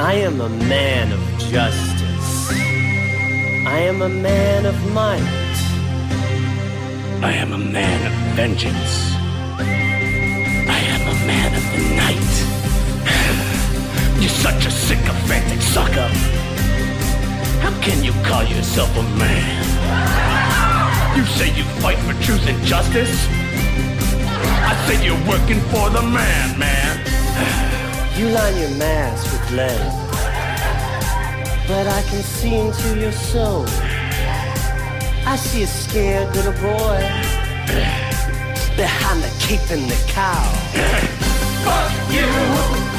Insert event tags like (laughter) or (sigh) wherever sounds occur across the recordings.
I am a man of justice. I am a man of might. I am a man of vengeance. I am a man of the night. (sighs) You're such a sycophantic sucker. How can you call yourself a man? You say you fight for truth and justice? I say you're working for the man, man. You line your mask with lead, but I can see into your soul. I see a scared little boy behind the cape and the cow. Fuck you!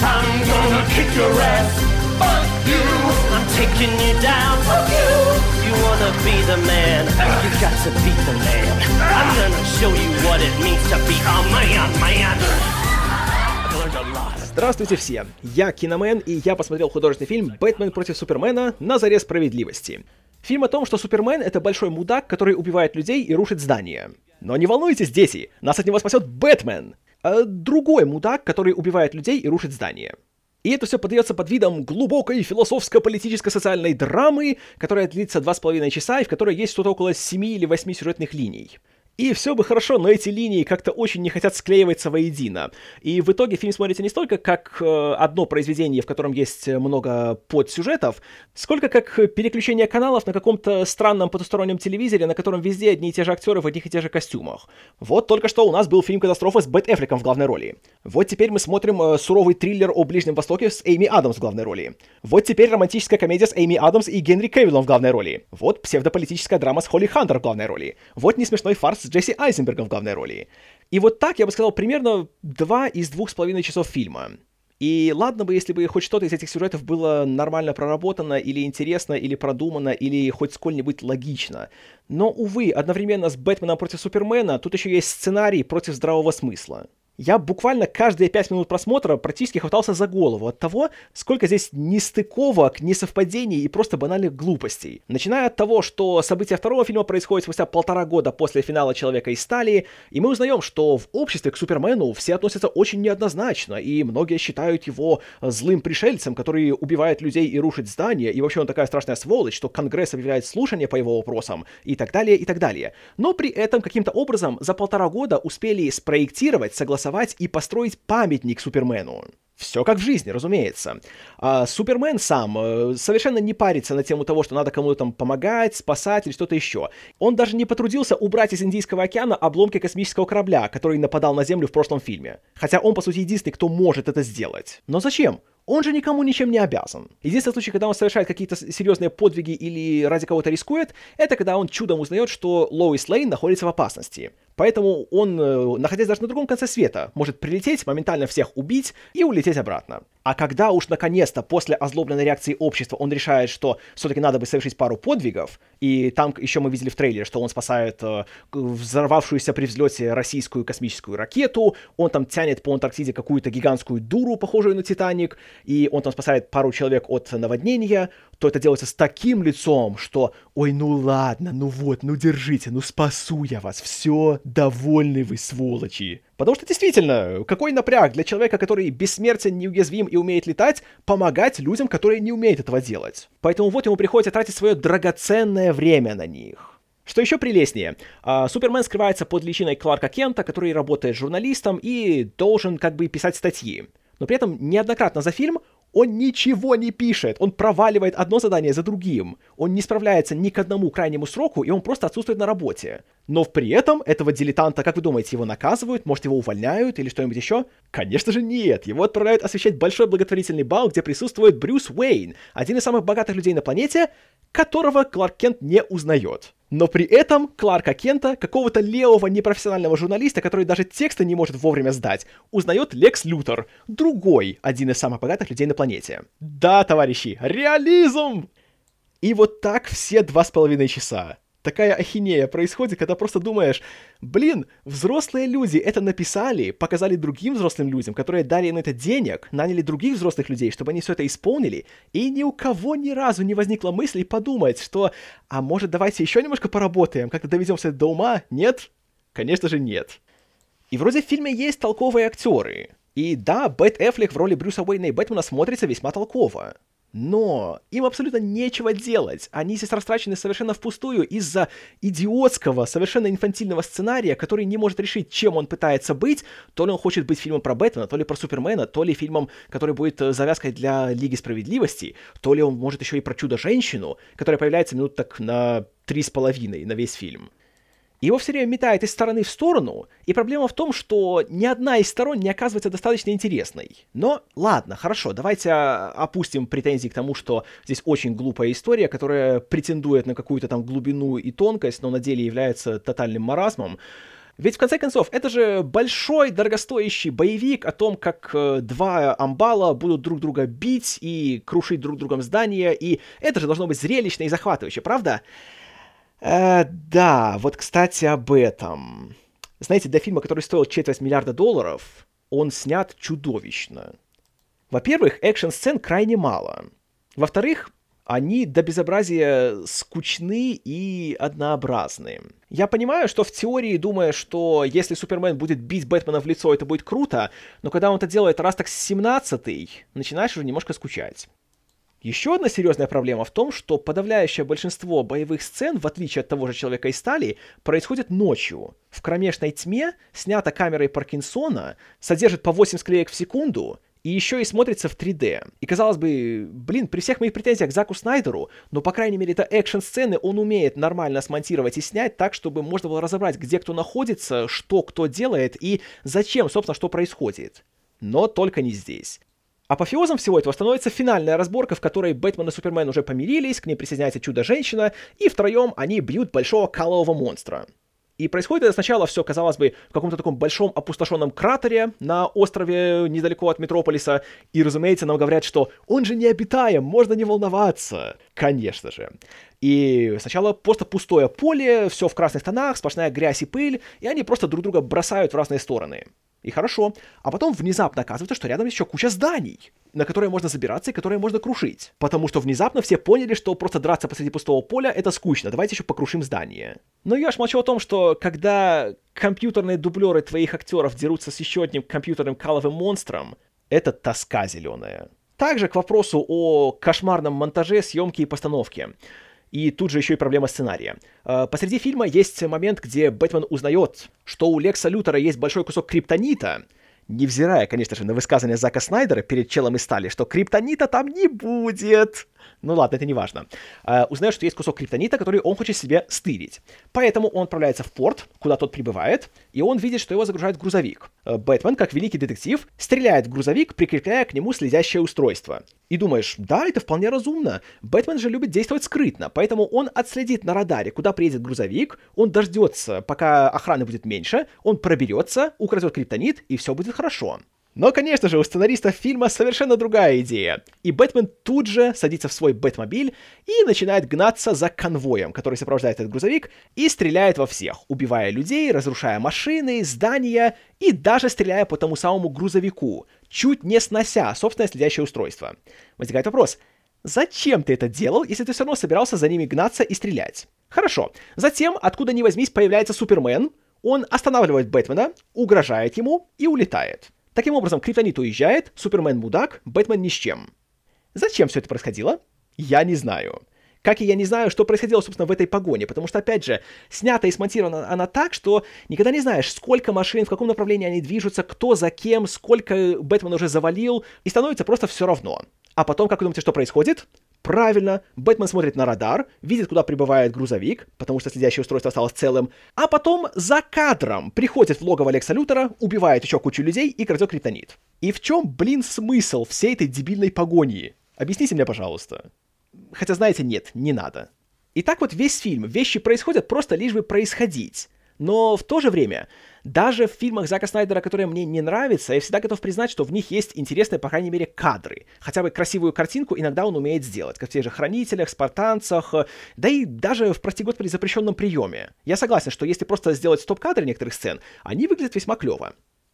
I'm gonna kick your ass. Fuck you! I'm taking you down. Fuck you! You wanna be the man? You got to beat the man. I'm gonna show you what it means to be a man, man. Здравствуйте все! Я Киномен, и я посмотрел художественный фильм «Бэтмен против Супермена. На заре справедливости». Фильм о том, что Супермен — это большой мудак, который убивает людей и рушит здания. Но не волнуйтесь, дети, нас от него спасет Бэтмен, а другой мудак, который убивает людей и рушит здания. И это все подается под видом глубокой философско-политическо-социальной драмы, которая длится два с половиной часа и в которой есть что-то около семи или восьми сюжетных линий. И все бы хорошо, но эти линии как-то очень не хотят склеиваться воедино. И в итоге фильм смотрится не столько как э, одно произведение, в котором есть много подсюжетов, сколько как переключение каналов на каком-то странном потустороннем телевизоре, на котором везде одни и те же актеры в одних и тех же костюмах. Вот только что у нас был фильм «Катастрофа» с Бэт Эффлеком в главной роли. Вот теперь мы смотрим э, суровый триллер о Ближнем Востоке с Эйми Адамс в главной роли. Вот теперь романтическая комедия с Эйми Адамс и Генри Кевиллом в главной роли. Вот псевдополитическая драма с Холли Хантер в главной роли. Вот несмешной фарс с Джесси Айзенбергом в главной роли. И вот так, я бы сказал, примерно два из двух с половиной часов фильма. И ладно бы, если бы хоть что-то из этих сюжетов было нормально проработано, или интересно, или продумано, или хоть сколь-нибудь логично. Но, увы, одновременно с Бэтменом против Супермена тут еще есть сценарий против здравого смысла. Я буквально каждые пять минут просмотра практически хватался за голову от того, сколько здесь нестыковок, несовпадений и просто банальных глупостей. Начиная от того, что события второго фильма происходят спустя полтора года после финала «Человека из стали», и мы узнаем, что в обществе к Супермену все относятся очень неоднозначно, и многие считают его злым пришельцем, который убивает людей и рушит здания, и вообще он такая страшная сволочь, что Конгресс объявляет слушание по его вопросам, и так далее, и так далее. Но при этом каким-то образом за полтора года успели спроектировать, согласовать и построить памятник Супермену. Все как в жизни, разумеется. А Супермен сам э, совершенно не парится на тему того, что надо кому-то там помогать, спасать или что-то еще. Он даже не потрудился убрать из Индийского океана обломки космического корабля, который нападал на Землю в прошлом фильме. Хотя он, по сути, единственный, кто может это сделать. Но зачем? Он же никому ничем не обязан. Единственный случай, когда он совершает какие-то серьезные подвиги или ради кого-то рискует, это когда он чудом узнает, что Лоис Лейн находится в опасности. Поэтому он, э, находясь даже на другом конце света, может прилететь, моментально всех убить и улететь обратно. А когда уж наконец-то после озлобленной реакции общества он решает, что все-таки надо бы совершить пару подвигов, и там еще мы видели в трейлере, что он спасает э, взорвавшуюся при взлете российскую космическую ракету, он там тянет по Антарктиде какую-то гигантскую дуру, похожую на Титаник, и он там спасает пару человек от наводнения, то это делается с таким лицом, что «Ой, ну ладно, ну вот, ну держите, ну спасу я вас, все, довольны вы, сволочи». Потому что действительно, какой напряг для человека, который бессмертен, неуязвим и умеет летать, помогать людям, которые не умеют этого делать. Поэтому вот ему приходится тратить свое драгоценное время на них. Что еще прелестнее, а, Супермен скрывается под личиной Кларка Кента, который работает журналистом и должен как бы писать статьи. Но при этом неоднократно за фильм он ничего не пишет, он проваливает одно задание за другим. Он не справляется ни к одному крайнему сроку, и он просто отсутствует на работе. Но при этом этого дилетанта, как вы думаете, его наказывают, может его увольняют или что-нибудь еще? Конечно же нет, его отправляют освещать большой благотворительный бал, где присутствует Брюс Уэйн, один из самых богатых людей на планете, которого Кларк Кент не узнает. Но при этом Кларка Кента, какого-то левого непрофессионального журналиста, который даже текста не может вовремя сдать, узнает Лекс Лютер, другой, один из самых богатых людей на планете. Да, товарищи, реализм! И вот так все два с половиной часа такая ахинея происходит, когда просто думаешь, блин, взрослые люди это написали, показали другим взрослым людям, которые дали на это денег, наняли других взрослых людей, чтобы они все это исполнили, и ни у кого ни разу не возникла мысль подумать, что, а может давайте еще немножко поработаем, как-то доведемся до ума? Нет? Конечно же нет. И вроде в фильме есть толковые актеры. И да, Бэт Эффлек в роли Брюса Уэйна и Бэтмена смотрится весьма толково. Но им абсолютно нечего делать. Они здесь растрачены совершенно впустую из-за идиотского, совершенно инфантильного сценария, который не может решить, чем он пытается быть. То ли он хочет быть фильмом про Бэтмена, то ли про Супермена, то ли фильмом, который будет э, завязкой для Лиги Справедливости, то ли он может еще и про Чудо-женщину, которая появляется минут так на три с половиной на весь фильм. Его все время метает из стороны в сторону, и проблема в том, что ни одна из сторон не оказывается достаточно интересной. Но ладно, хорошо, давайте а, опустим претензии к тому, что здесь очень глупая история, которая претендует на какую-то там глубину и тонкость, но на деле является тотальным маразмом. Ведь в конце концов, это же большой, дорогостоящий боевик о том, как э, два амбала будут друг друга бить и крушить друг другом здания, и это же должно быть зрелищно и захватывающе, правда? Э, да, вот, кстати, об этом. Знаете, для фильма, который стоил четверть миллиарда долларов, он снят чудовищно. Во-первых, экшн-сцен крайне мало. Во-вторых, они до безобразия скучны и однообразны. Я понимаю, что в теории, думая, что если Супермен будет бить Бэтмена в лицо, это будет круто, но когда он это делает раз так с 17 начинаешь уже немножко скучать. Еще одна серьезная проблема в том, что подавляющее большинство боевых сцен, в отличие от того же Человека из стали, происходит ночью. В кромешной тьме, снято камерой Паркинсона, содержит по 8 склеек в секунду, и еще и смотрится в 3D. И казалось бы, блин, при всех моих претензиях к Заку Снайдеру, но, по крайней мере, это экшн-сцены он умеет нормально смонтировать и снять так, чтобы можно было разобрать, где кто находится, что кто делает и зачем, собственно, что происходит. Но только не здесь. Апофеозом всего этого становится финальная разборка, в которой Бэтмен и Супермен уже помирились, к ней присоединяется Чудо-женщина, и втроем они бьют большого калового монстра. И происходит это сначала все, казалось бы, в каком-то таком большом опустошенном кратере на острове недалеко от Метрополиса. И, разумеется, нам говорят, что он же необитаем, можно не волноваться. Конечно же. И сначала просто пустое поле, все в красных тонах, сплошная грязь и пыль, и они просто друг друга бросают в разные стороны. И хорошо. А потом внезапно оказывается, что рядом еще куча зданий, на которые можно забираться и которые можно крушить. Потому что внезапно все поняли, что просто драться посреди пустого поля — это скучно, давайте еще покрушим здание. Но я ж молчу о том, что когда компьютерные дублеры твоих актеров дерутся с еще одним компьютерным каловым монстром, это тоска зеленая. Также к вопросу о кошмарном монтаже, съемке и постановке. И тут же еще и проблема сценария. Э, посреди фильма есть момент, где Бэтмен узнает, что у Лекса Лютера есть большой кусок криптонита, невзирая, конечно же, на высказывание Зака Снайдера перед Челом из стали, что криптонита там не будет. Ну ладно, это не важно. Uh, узнает, что есть кусок криптонита, который он хочет себе стырить. Поэтому он отправляется в порт, куда тот прибывает, и он видит, что его загружают в грузовик. Uh, Бэтмен, как великий детектив, стреляет в грузовик, прикрепляя к нему следящее устройство. И думаешь, да, это вполне разумно. Бэтмен же любит действовать скрытно, поэтому он отследит на радаре, куда приедет грузовик, он дождется, пока охраны будет меньше, он проберется, украдет криптонит, и все будет хорошо. Но, конечно же, у сценаристов фильма совершенно другая идея. И Бэтмен тут же садится в свой Бэтмобиль и начинает гнаться за конвоем, который сопровождает этот грузовик, и стреляет во всех, убивая людей, разрушая машины, здания и даже стреляя по тому самому грузовику, чуть не снося собственное следящее устройство. Возникает вопрос, зачем ты это делал, если ты все равно собирался за ними гнаться и стрелять? Хорошо. Затем, откуда ни возьмись, появляется Супермен, он останавливает Бэтмена, угрожает ему и улетает. Таким образом, Криптонит уезжает, Супермен мудак, Бэтмен ни с чем. Зачем все это происходило? Я не знаю. Как и я не знаю, что происходило, собственно, в этой погоне, потому что, опять же, снята и смонтирована она так, что никогда не знаешь, сколько машин, в каком направлении они движутся, кто за кем, сколько Бэтмен уже завалил, и становится просто все равно. А потом, как вы думаете, что происходит? Правильно, Бэтмен смотрит на радар, видит, куда прибывает грузовик, потому что следящее устройство осталось целым, а потом за кадром приходит в логово Лекса Лютера, убивает еще кучу людей и крадет криптонит. И в чем, блин, смысл всей этой дебильной погони? Объясните мне, пожалуйста. Хотя, знаете, нет, не надо. И так вот весь фильм, вещи происходят просто лишь бы происходить. Но в то же время, даже в фильмах Зака Снайдера, которые мне не нравятся, я всегда готов признать, что в них есть интересные, по крайней мере, кадры. Хотя бы красивую картинку иногда он умеет сделать, как в тех же «Хранителях», «Спартанцах», да и даже в, прости господи, запрещенном приеме. Я согласен, что если просто сделать стоп-кадры некоторых сцен, они выглядят весьма клево.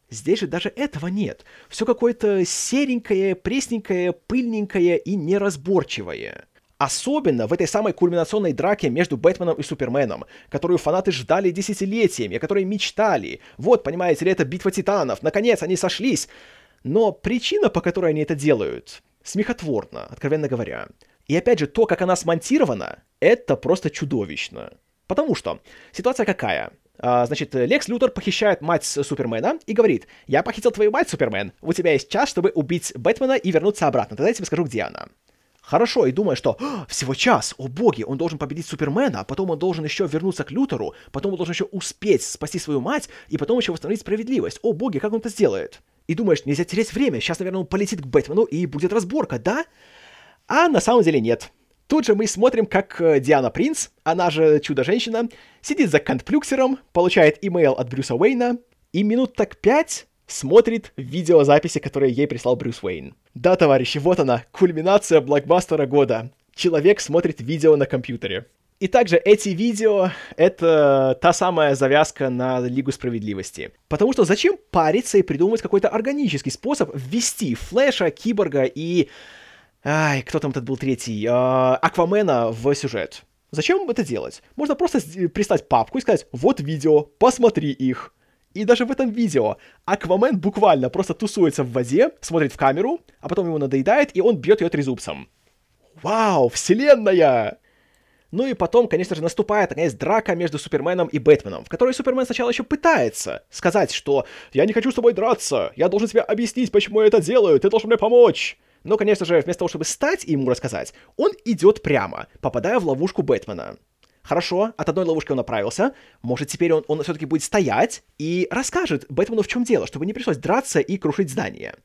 Здесь же даже этого нет. Все какое-то серенькое, пресненькое, пыльненькое и неразборчивое. Особенно в этой самой кульминационной драке между Бэтменом и Суперменом, которую фанаты ждали десятилетиями, о которой мечтали. Вот, понимаете ли, это битва титанов, наконец они сошлись. Но причина, по которой они это делают, смехотворно, откровенно говоря. И опять же, то, как она смонтирована, это просто чудовищно. Потому что ситуация какая? А, значит, Лекс Лютер похищает мать Супермена и говорит, я похитил твою мать, Супермен, у тебя есть час, чтобы убить Бэтмена и вернуться обратно, тогда я тебе скажу, где она. Хорошо, и думаю, что всего час, о боги, он должен победить Супермена, а потом он должен еще вернуться к Лютеру, потом он должен еще успеть спасти свою мать, и потом еще восстановить справедливость. О боги, как он это сделает? И думаешь, нельзя терять время, сейчас, наверное, он полетит к Бэтмену и будет разборка, да? А на самом деле нет. Тут же мы смотрим, как э, Диана Принц, она же Чудо-женщина, сидит за контплюксером, получает имейл от Брюса Уэйна, и минут так пять смотрит видеозаписи, которые ей прислал Брюс Уэйн. Да, товарищи, вот она, кульминация блокбастера года. Человек смотрит видео на компьютере. И также эти видео — это та самая завязка на Лигу Справедливости. Потому что зачем париться и придумывать какой-то органический способ ввести Флэша, Киборга и... Ай, кто там этот был третий? А, Аквамена в сюжет. Зачем это делать? Можно просто прислать папку и сказать, вот видео, посмотри их. И даже в этом видео Аквамен буквально просто тусуется в воде, смотрит в камеру, а потом ему надоедает, и он бьет ее трезубцем. Вау, вселенная! Ну и потом, конечно же, наступает, наконец, драка между Суперменом и Бэтменом, в которой Супермен сначала еще пытается сказать, что «Я не хочу с тобой драться, я должен тебе объяснить, почему я это делаю, ты должен мне помочь». Но, конечно же, вместо того, чтобы стать и ему рассказать, он идет прямо, попадая в ловушку Бэтмена. Хорошо, от одной ловушки он направился. Может, теперь он, он все-таки будет стоять и расскажет Бэтмену, в чем дело, чтобы не пришлось драться и крушить здание.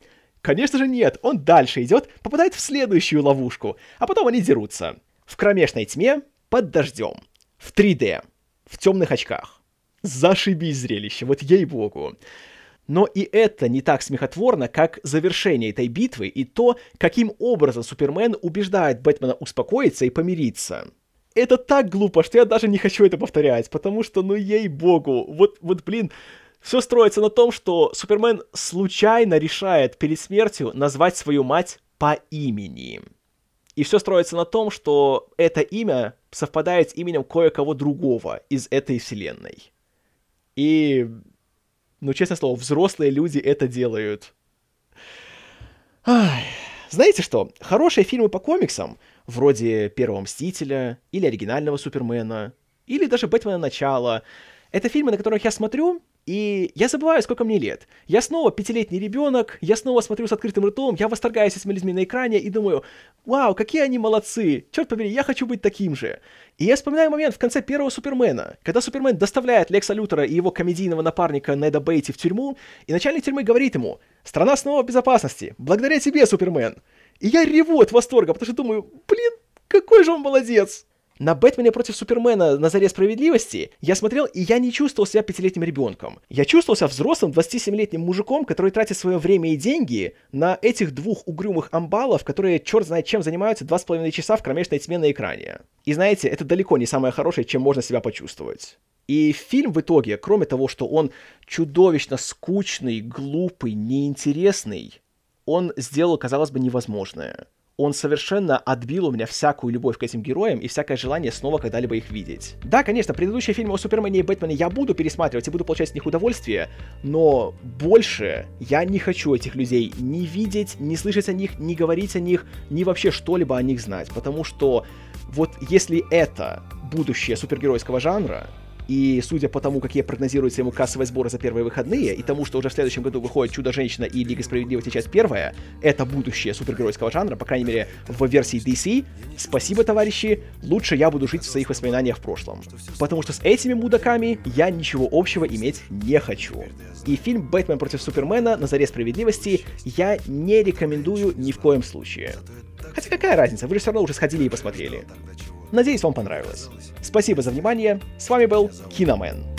Конечно же нет, он дальше идет, попадает в следующую ловушку, а потом они дерутся. В кромешной тьме, под дождем, в 3D, в темных очках. Зашибись зрелище, вот ей-богу. Но и это не так смехотворно, как завершение этой битвы и то, каким образом Супермен убеждает Бэтмена успокоиться и помириться это так глупо, что я даже не хочу это повторять, потому что, ну ей-богу, вот, вот, блин, все строится на том, что Супермен случайно решает перед смертью назвать свою мать по имени. И все строится на том, что это имя совпадает с именем кое-кого другого из этой вселенной. И, ну, честное слово, взрослые люди это делают. Ай. Знаете что? Хорошие фильмы по комиксам — вроде Первого Мстителя, или оригинального Супермена, или даже Бэтмена Начала. Это фильмы, на которых я смотрю, и я забываю, сколько мне лет. Я снова пятилетний ребенок, я снова смотрю с открытым ртом, я восторгаюсь этими людьми на экране и думаю, вау, какие они молодцы, черт побери, я хочу быть таким же. И я вспоминаю момент в конце первого Супермена, когда Супермен доставляет Лекса Лютера и его комедийного напарника Неда Бейти в тюрьму, и начальник тюрьмы говорит ему, страна снова в безопасности, благодаря тебе, Супермен. И я реву от восторга, потому что думаю, блин, какой же он молодец! На Бэтмене против Супермена на заре справедливости я смотрел, и я не чувствовал себя пятилетним ребенком. Я чувствовал себя взрослым 27-летним мужиком, который тратит свое время и деньги на этих двух угрюмых амбалов, которые черт знает чем занимаются два с половиной часа в кромешной тьме на экране. И знаете, это далеко не самое хорошее, чем можно себя почувствовать. И фильм в итоге, кроме того, что он чудовищно скучный, глупый, неинтересный, он сделал, казалось бы, невозможное. Он совершенно отбил у меня всякую любовь к этим героям и всякое желание снова когда-либо их видеть. Да, конечно, предыдущие фильмы о Супермене и Бэтмене я буду пересматривать и буду получать с них удовольствие, но больше я не хочу этих людей ни видеть, ни слышать о них, ни говорить о них, ни вообще что-либо о них знать, потому что вот если это будущее супергеройского жанра, и судя по тому, какие прогнозируются ему кассовые сборы за первые выходные, и тому, что уже в следующем году выходит «Чудо-женщина» и «Лига справедливости. Часть первая», это будущее супергеройского жанра, по крайней мере, в версии DC. Спасибо, товарищи, лучше я буду жить в своих воспоминаниях в прошлом. Потому что с этими мудаками я ничего общего иметь не хочу. И фильм «Бэтмен против Супермена» на заре справедливости я не рекомендую ни в коем случае. Хотя какая разница, вы же все равно уже сходили и посмотрели. Надеюсь, вам понравилось. Спасибо за внимание. С вами был Киномен.